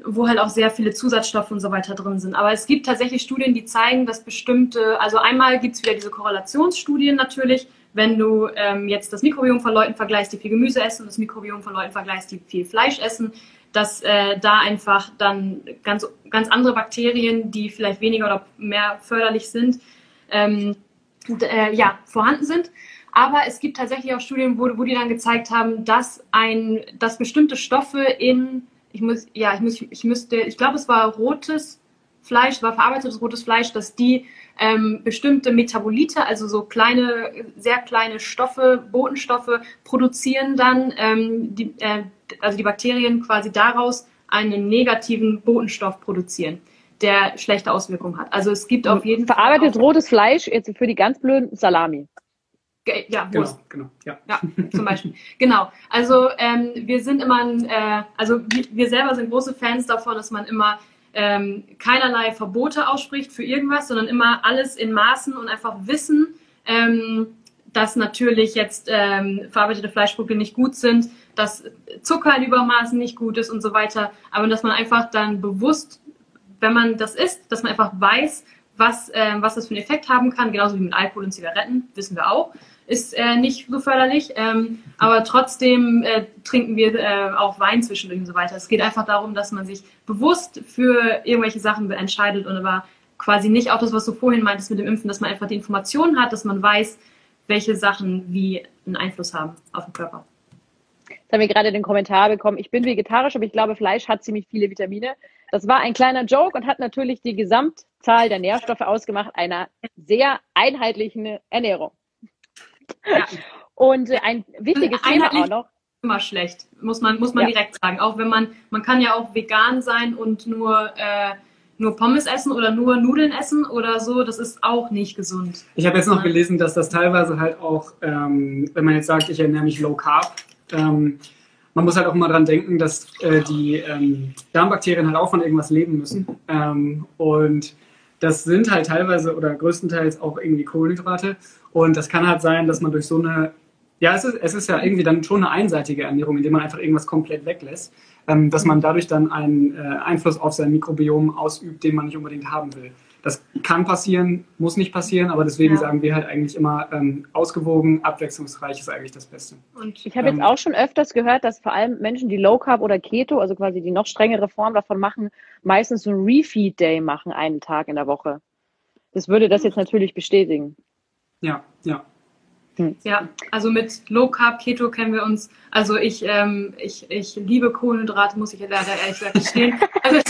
wo halt auch sehr viele Zusatzstoffe und so weiter drin sind. Aber es gibt tatsächlich Studien, die zeigen, dass bestimmte, also einmal gibt es wieder diese Korrelationsstudien natürlich, wenn du ähm, jetzt das Mikrobiom von Leuten vergleichst, die viel Gemüse essen und das Mikrobiom von Leuten vergleichst, die viel Fleisch essen, dass äh, da einfach dann ganz, ganz andere Bakterien, die vielleicht weniger oder mehr förderlich sind, ähm, äh, ja, vorhanden sind. Aber es gibt tatsächlich auch Studien, wo, wo die dann gezeigt haben, dass ein, dass bestimmte Stoffe in ich muss, ja, ich muss, ich müsste, ich glaube, es war rotes Fleisch, war verarbeitetes rotes Fleisch, dass die ähm, bestimmte Metabolite, also so kleine, sehr kleine Stoffe, Botenstoffe produzieren dann, ähm, die, äh, also die Bakterien quasi daraus einen negativen Botenstoff produzieren, der schlechte Auswirkungen hat. Also es gibt auf jeden Fall. Verarbeitetes rotes Fleisch, jetzt für die ganz blöden Salami. Ja, genau, Wurst. Genau, genau, ja. ja, zum Beispiel. genau. Also ähm, wir sind immer, äh, also wir, wir, selber sind große Fans davon, dass man immer ähm, keinerlei Verbote ausspricht für irgendwas, sondern immer alles in Maßen und einfach wissen, ähm, dass natürlich jetzt ähm, verarbeitete Fleischprodukte nicht gut sind, dass Zucker in Übermaßen nicht gut ist und so weiter. Aber dass man einfach dann bewusst, wenn man das isst, dass man einfach weiß, was, äh, was das für einen Effekt haben kann, genauso wie mit Alkohol und Zigaretten, wissen wir auch ist äh, nicht so förderlich. Ähm, aber trotzdem äh, trinken wir äh, auch Wein zwischendurch und so weiter. Es geht einfach darum, dass man sich bewusst für irgendwelche Sachen entscheidet und aber quasi nicht auch das, was du vorhin meintest mit dem Impfen, dass man einfach die Informationen hat, dass man weiß, welche Sachen wie einen Einfluss haben auf den Körper. Jetzt haben wir gerade den Kommentar bekommen, ich bin vegetarisch, aber ich glaube, Fleisch hat ziemlich viele Vitamine. Das war ein kleiner Joke und hat natürlich die Gesamtzahl der Nährstoffe ausgemacht einer sehr einheitlichen Ernährung. Ja. Und äh, ein wichtiges Thema auch noch. Immer schlecht, muss man, muss man ja. direkt sagen. Auch wenn man, man kann ja auch vegan sein und nur, äh, nur Pommes essen oder nur Nudeln essen oder so, das ist auch nicht gesund. Ich habe jetzt noch gelesen, dass das teilweise halt auch, ähm, wenn man jetzt sagt, ich ernähre mich low carb, ähm, man muss halt auch immer dran denken, dass äh, die ähm, Darmbakterien halt auch von irgendwas leben müssen. Ähm, und das sind halt teilweise oder größtenteils auch irgendwie Kohlenhydrate. Und das kann halt sein, dass man durch so eine, ja, es ist, es ist ja irgendwie dann schon eine einseitige Ernährung, indem man einfach irgendwas komplett weglässt, ähm, dass man dadurch dann einen äh, Einfluss auf sein Mikrobiom ausübt, den man nicht unbedingt haben will. Das kann passieren, muss nicht passieren, aber deswegen ja. sagen wir halt eigentlich immer, ähm, ausgewogen, abwechslungsreich ist eigentlich das Beste. Und ich habe ähm, jetzt auch schon öfters gehört, dass vor allem Menschen, die Low Carb oder Keto, also quasi die noch strengere Form davon machen, meistens so ein Refeed Day machen, einen Tag in der Woche. Das würde das jetzt natürlich bestätigen. Ja, ja. Hm. Ja, also mit Low Carb Keto kennen wir uns. Also ich, ähm, ich, ich liebe Kohlenhydrate, muss ich leider ehrlich gesagt gestehen. also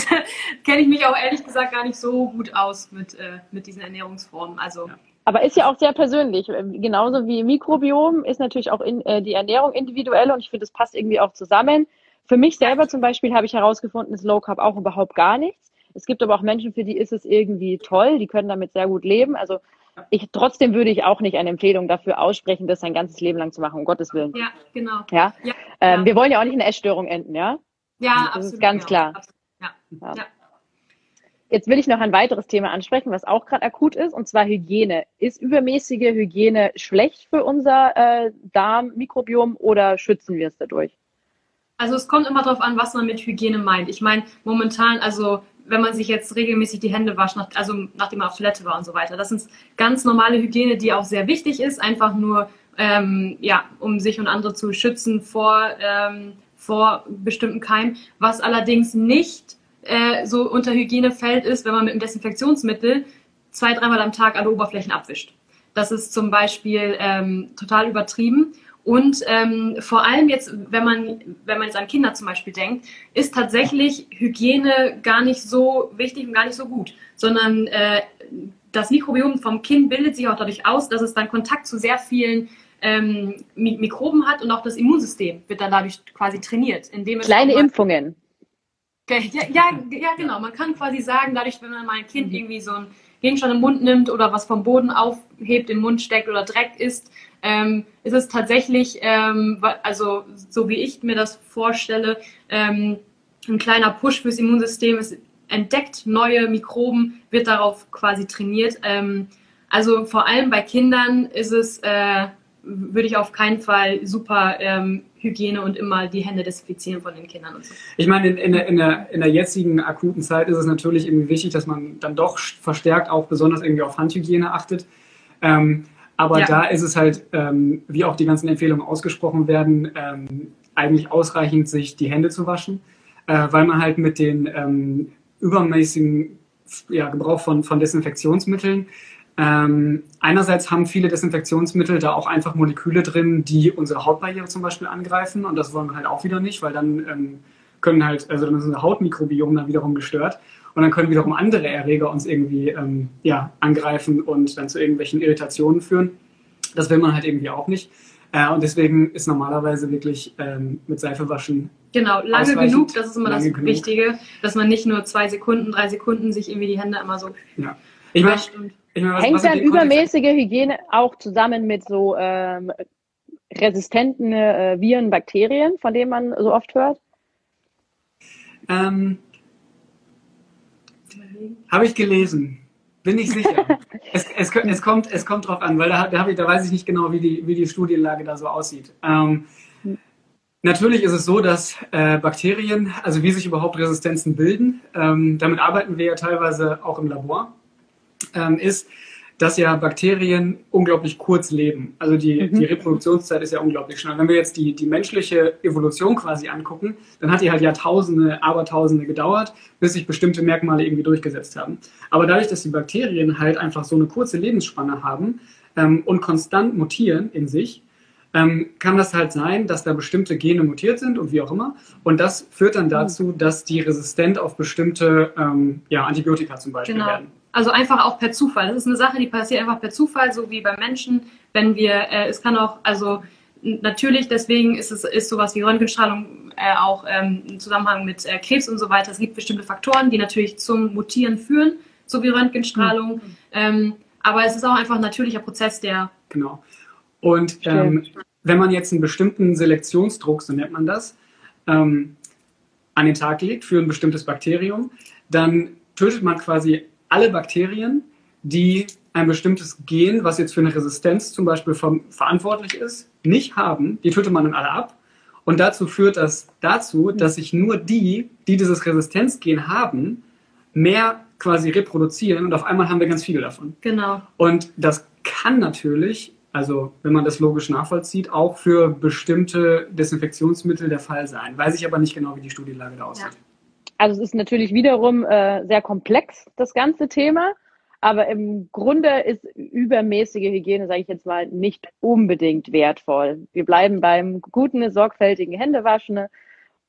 kenne ich mich auch ehrlich gesagt gar nicht so gut aus mit, äh, mit diesen Ernährungsformen. Also ja. Aber ist ja auch sehr persönlich. Genauso wie Mikrobiom ist natürlich auch in, äh, die Ernährung individuell und ich finde, das passt irgendwie auch zusammen. Für mich selber zum Beispiel habe ich herausgefunden, ist Low Carb auch überhaupt gar nichts. Es gibt aber auch Menschen, für die ist es irgendwie toll, die können damit sehr gut leben. Also ich, trotzdem würde ich auch nicht eine Empfehlung dafür aussprechen, das sein ganzes Leben lang zu machen, um Gottes Willen. Ja, genau. Ja? ja, ähm, ja. Wir wollen ja auch nicht in eine Essstörung enden, ja? Ja, das absolut. ist ganz klar. Ja. ja. Jetzt will ich noch ein weiteres Thema ansprechen, was auch gerade akut ist, und zwar Hygiene. Ist übermäßige Hygiene schlecht für unser äh, Darmmikrobiom oder schützen wir es dadurch? Also es kommt immer darauf an, was man mit Hygiene meint. Ich meine, momentan, also wenn man sich jetzt regelmäßig die Hände wascht, nach, also nachdem man auf Toilette war und so weiter. Das sind ganz normale Hygiene, die auch sehr wichtig ist, einfach nur, ähm, ja, um sich und andere zu schützen vor, ähm, vor bestimmten Keimen. Was allerdings nicht äh, so unter Hygiene fällt, ist, wenn man mit einem Desinfektionsmittel zwei, dreimal am Tag alle Oberflächen abwischt. Das ist zum Beispiel ähm, total übertrieben. Und ähm, vor allem jetzt, wenn man, wenn man jetzt an Kinder zum Beispiel denkt, ist tatsächlich Hygiene gar nicht so wichtig und gar nicht so gut, sondern äh, das Mikrobiom vom Kind bildet sich auch dadurch aus, dass es dann Kontakt zu sehr vielen ähm, Mikroben hat und auch das Immunsystem wird dann dadurch quasi trainiert. Indem es Kleine Impfungen. Ja, ja, ja, genau. Man kann quasi sagen, dadurch, wenn man mal ein Kind mhm. irgendwie so ein Gegenstand im Mund nimmt oder was vom Boden aufhebt, im Mund steckt oder Dreck isst, ähm, ist es tatsächlich, ähm, also so wie ich mir das vorstelle, ähm, ein kleiner Push fürs Immunsystem. Es entdeckt neue Mikroben, wird darauf quasi trainiert. Ähm, also vor allem bei Kindern ist es, äh, würde ich auf keinen Fall super ähm, Hygiene und immer die Hände desinfizieren von den Kindern und so. Ich meine, in, in, der, in, der, in der jetzigen akuten Zeit ist es natürlich irgendwie wichtig, dass man dann doch verstärkt auch besonders irgendwie auf Handhygiene achtet. Ähm, aber ja. da ist es halt, ähm, wie auch die ganzen Empfehlungen ausgesprochen werden, ähm, eigentlich ausreichend, sich die Hände zu waschen, äh, weil man halt mit den ähm, übermäßigen ja, Gebrauch von, von Desinfektionsmitteln ähm, einerseits haben viele Desinfektionsmittel da auch einfach Moleküle drin, die unsere Hautbarriere zum Beispiel angreifen und das wollen wir halt auch wieder nicht, weil dann ähm, können halt, also dann ist unser Hautmikrobiom dann wiederum gestört und dann können wiederum andere Erreger uns irgendwie ähm, ja, angreifen und dann zu irgendwelchen Irritationen führen. Das will man halt irgendwie auch nicht. Äh, und deswegen ist normalerweise wirklich ähm, mit Seife waschen. Genau, lange genug, das ist immer das genug. Wichtige, dass man nicht nur zwei Sekunden, drei Sekunden sich irgendwie die Hände immer so. Ja. Ich ich meine, was, Hängt was dann übermäßige Hygiene auch zusammen mit so ähm, resistenten äh, Viren, Bakterien, von denen man so oft hört? Ähm, Habe ich gelesen. Bin ich sicher. es, es, es, kommt, es kommt drauf an, weil da, da, ich, da weiß ich nicht genau, wie die, wie die Studienlage da so aussieht. Ähm, Natürlich ist es so, dass äh, Bakterien, also wie sich überhaupt Resistenzen bilden, ähm, damit arbeiten wir ja teilweise auch im Labor ähm, ist, dass ja Bakterien unglaublich kurz leben. Also die, mhm. die Reproduktionszeit ist ja unglaublich schnell. Wenn wir jetzt die, die menschliche Evolution quasi angucken, dann hat die halt Jahrtausende, Abertausende gedauert, bis sich bestimmte Merkmale irgendwie durchgesetzt haben. Aber dadurch, dass die Bakterien halt einfach so eine kurze Lebensspanne haben ähm, und konstant mutieren in sich, ähm, kann das halt sein, dass da bestimmte Gene mutiert sind und wie auch immer. Und das führt dann mhm. dazu, dass die resistent auf bestimmte ähm, ja, Antibiotika zum Beispiel genau. werden. Also einfach auch per Zufall. Das ist eine Sache, die passiert einfach per Zufall, so wie bei Menschen. Wenn wir, äh, es kann auch, also natürlich, deswegen ist es ist sowas wie Röntgenstrahlung äh, auch ähm, im Zusammenhang mit äh, Krebs und so weiter. Es gibt bestimmte Faktoren, die natürlich zum Mutieren führen, so wie Röntgenstrahlung. Mhm. Ähm, aber es ist auch einfach ein natürlicher Prozess, der. Genau. Und ähm, wenn man jetzt einen bestimmten Selektionsdruck, so nennt man das, ähm, an den Tag legt für ein bestimmtes Bakterium, dann tötet man quasi alle Bakterien, die ein bestimmtes Gen, was jetzt für eine Resistenz zum Beispiel verantwortlich ist, nicht haben, die tötet man dann alle ab. Und dazu führt das dazu, dass sich nur die, die dieses Resistenzgen haben, mehr quasi reproduzieren und auf einmal haben wir ganz viele davon. Genau. Und das kann natürlich, also wenn man das logisch nachvollzieht, auch für bestimmte Desinfektionsmittel der Fall sein. Weiß ich aber nicht genau, wie die Studienlage da aussieht. Ja. Also es ist natürlich wiederum äh, sehr komplex, das ganze Thema. Aber im Grunde ist übermäßige Hygiene, sage ich jetzt mal, nicht unbedingt wertvoll. Wir bleiben beim guten, sorgfältigen Händewaschen.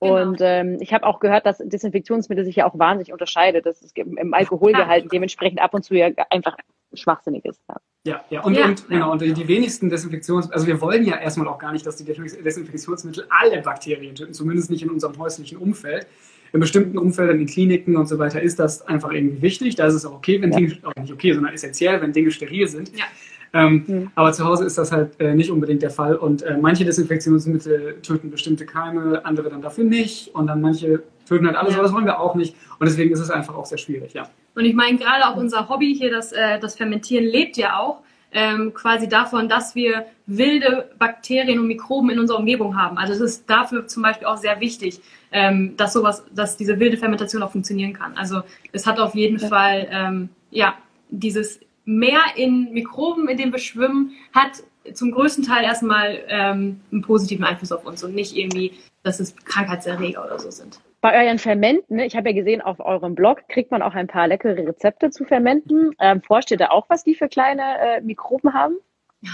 Genau. Und ähm, ich habe auch gehört, dass Desinfektionsmittel sich ja auch wahnsinnig unterscheidet. Das ist im Alkoholgehalt ja. dementsprechend ab und zu ja einfach schwachsinnig ist. Ja, ja. ja. Und, ja. und, genau, und die wenigsten Desinfektionsmittel, also wir wollen ja erstmal auch gar nicht, dass die Desinfektionsmittel alle Bakterien töten, zumindest nicht in unserem häuslichen Umfeld in bestimmten Umfeldern, in Kliniken und so weiter, ist das einfach irgendwie wichtig. Da ist es auch okay, wenn ja. Dinge, auch nicht okay, sondern essentiell, wenn Dinge steril sind. Ja. Ähm, mhm. Aber zu Hause ist das halt äh, nicht unbedingt der Fall. Und äh, manche Desinfektionsmittel töten bestimmte Keime, andere dann dafür nicht. Und dann manche töten halt alles, ja. aber das wollen wir auch nicht. Und deswegen ist es einfach auch sehr schwierig, ja. Und ich meine, gerade auch unser Hobby hier, das, äh, das Fermentieren, lebt ja auch ähm, quasi davon, dass wir wilde Bakterien und Mikroben in unserer Umgebung haben. Also es ist dafür zum Beispiel auch sehr wichtig, ähm, dass sowas, dass diese wilde Fermentation auch funktionieren kann. Also es hat auf jeden ja. Fall, ähm, ja, dieses Meer in Mikroben, in dem wir schwimmen, hat zum größten Teil erstmal ähm, einen positiven Einfluss auf uns und nicht irgendwie, dass es Krankheitserreger oder so sind. Bei euren Fermenten, ich habe ja gesehen, auf eurem Blog kriegt man auch ein paar leckere Rezepte zu Fermenten. Ähm, forscht ihr da auch, was die für kleine äh, Mikroben haben? Ja.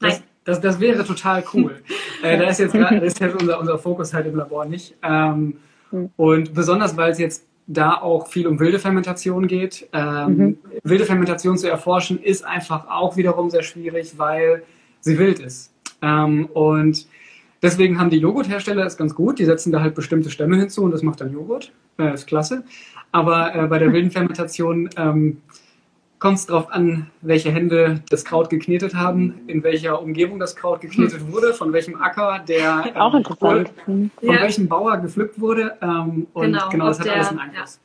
Nein. Das, das, das wäre total cool. äh, da ist jetzt, grad, ist jetzt unser, unser Fokus halt im Labor nicht. Ähm, hm. Und besonders, weil es jetzt da auch viel um wilde Fermentation geht. Ähm, mhm. Wilde Fermentation zu erforschen ist einfach auch wiederum sehr schwierig, weil sie wild ist. Ähm, und Deswegen haben die Joghurthersteller es ganz gut. Die setzen da halt bestimmte Stämme hinzu und das macht dann Joghurt. Äh, ist klasse. Aber äh, bei der wilden Fermentation ähm, kommt es darauf an, welche Hände das Kraut geknetet haben, in welcher Umgebung das Kraut geknetet hm. wurde, von welchem Acker der ähm, Auch interessant. Von, von ja. welchem Bauer gepflückt wurde. Ähm, und genau, genau das hat der, alles einen Einfluss.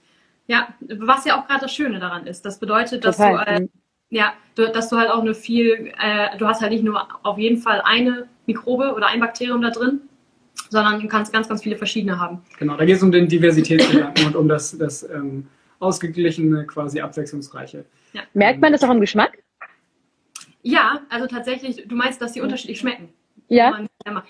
Ja. ja, was ja auch gerade das Schöne daran ist. Das bedeutet, dass Total. du, äh, ja, du, dass du halt auch eine viel, äh, du hast halt nicht nur auf jeden Fall eine Mikrobe oder ein Bakterium da drin, sondern du kannst ganz, ganz viele verschiedene haben. Genau, da geht es um den Diversitätsgedanken und um das, das ähm, ausgeglichene, quasi abwechslungsreiche. Ja. Merkt man das auch im Geschmack? Ja, also tatsächlich, du meinst, dass die unterschiedlich schmecken? Ja.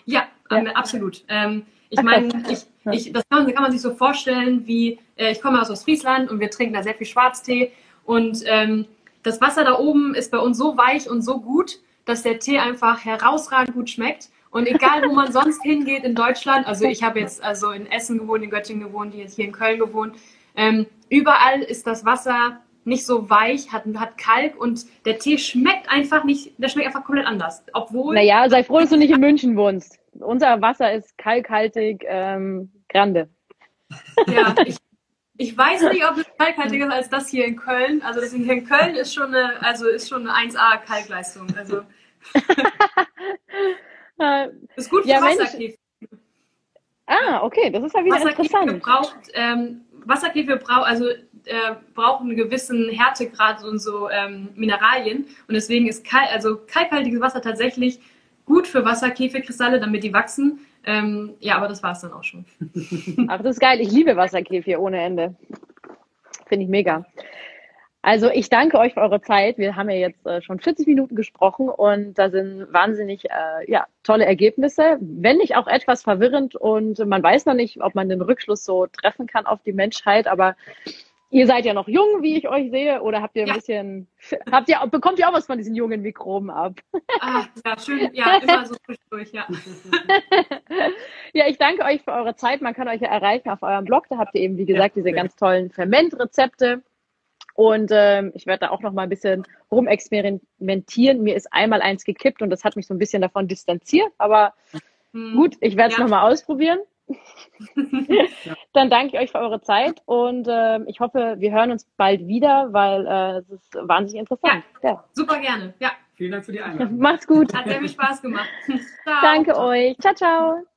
ja, ja, absolut. Ähm, ich meine, ich, ich, das kann man, kann man, sich so vorstellen, wie äh, ich komme aus Ostfriesland und wir trinken da sehr viel Schwarztee und ähm, das Wasser da oben ist bei uns so weich und so gut, dass der Tee einfach herausragend gut schmeckt. Und egal, wo man sonst hingeht in Deutschland, also ich habe jetzt also in Essen gewohnt, in Göttingen gewohnt, jetzt hier in Köln gewohnt, ähm, überall ist das Wasser nicht so weich, hat, hat Kalk und der Tee schmeckt einfach nicht, der schmeckt einfach komplett anders. Obwohl. Naja, sei froh, dass du nicht in München wohnst. Unser Wasser ist kalkhaltig, ähm, grande. Ja, ich, ich weiß nicht, ob es kalkhaltiger ist als das hier in Köln. Also deswegen hier in Köln ist schon eine, also ist schon eine 1A Kalkleistung. Also ist gut für ja, Wasserkäfer. Ah, okay, das ist ja wieder Wasserkäfer interessant. Braucht, ähm, Wasserkäfer braucht, also äh, brauchen einen gewissen Härtegrad und so ähm, Mineralien. Und deswegen ist Kalk, also kalkhaltiges Wasser tatsächlich gut für Wasserkäferkristalle, damit die wachsen. Ähm, ja, aber das war es dann auch schon. Ach, das ist geil. Ich liebe Wasserkäfer ohne Ende. Finde ich mega. Also ich danke euch für eure Zeit. Wir haben ja jetzt äh, schon 40 Minuten gesprochen und da sind wahnsinnig äh, ja, tolle Ergebnisse, wenn nicht auch etwas verwirrend und man weiß noch nicht, ob man den Rückschluss so treffen kann auf die Menschheit, aber ihr seid ja noch jung, wie ich euch sehe, oder habt ihr ein ja. bisschen, habt ihr, bekommt ihr auch was von diesen jungen Mikroben ab? Ah, ja, schön, ja, immer so zwischendurch, ja. ja, ich danke euch für eure Zeit. Man kann euch ja erreichen auf eurem Blog. Da habt ihr eben, wie gesagt, ja, diese ganz tollen Fermentrezepte. Und ähm, ich werde da auch noch mal ein bisschen rumexperimentieren. Mir ist einmal eins gekippt und das hat mich so ein bisschen davon distanziert. Aber hm. gut, ich werde es ja. noch mal ausprobieren. Dann danke ich euch für eure Zeit und äh, ich hoffe, wir hören uns bald wieder, weil äh, es ist wahnsinnig interessant. Ja, ja. Super gerne. Ja. Vielen Dank für die Einladung. Macht's gut. Hat sehr viel Spaß gemacht. Ciao. Danke euch. Ciao, ciao.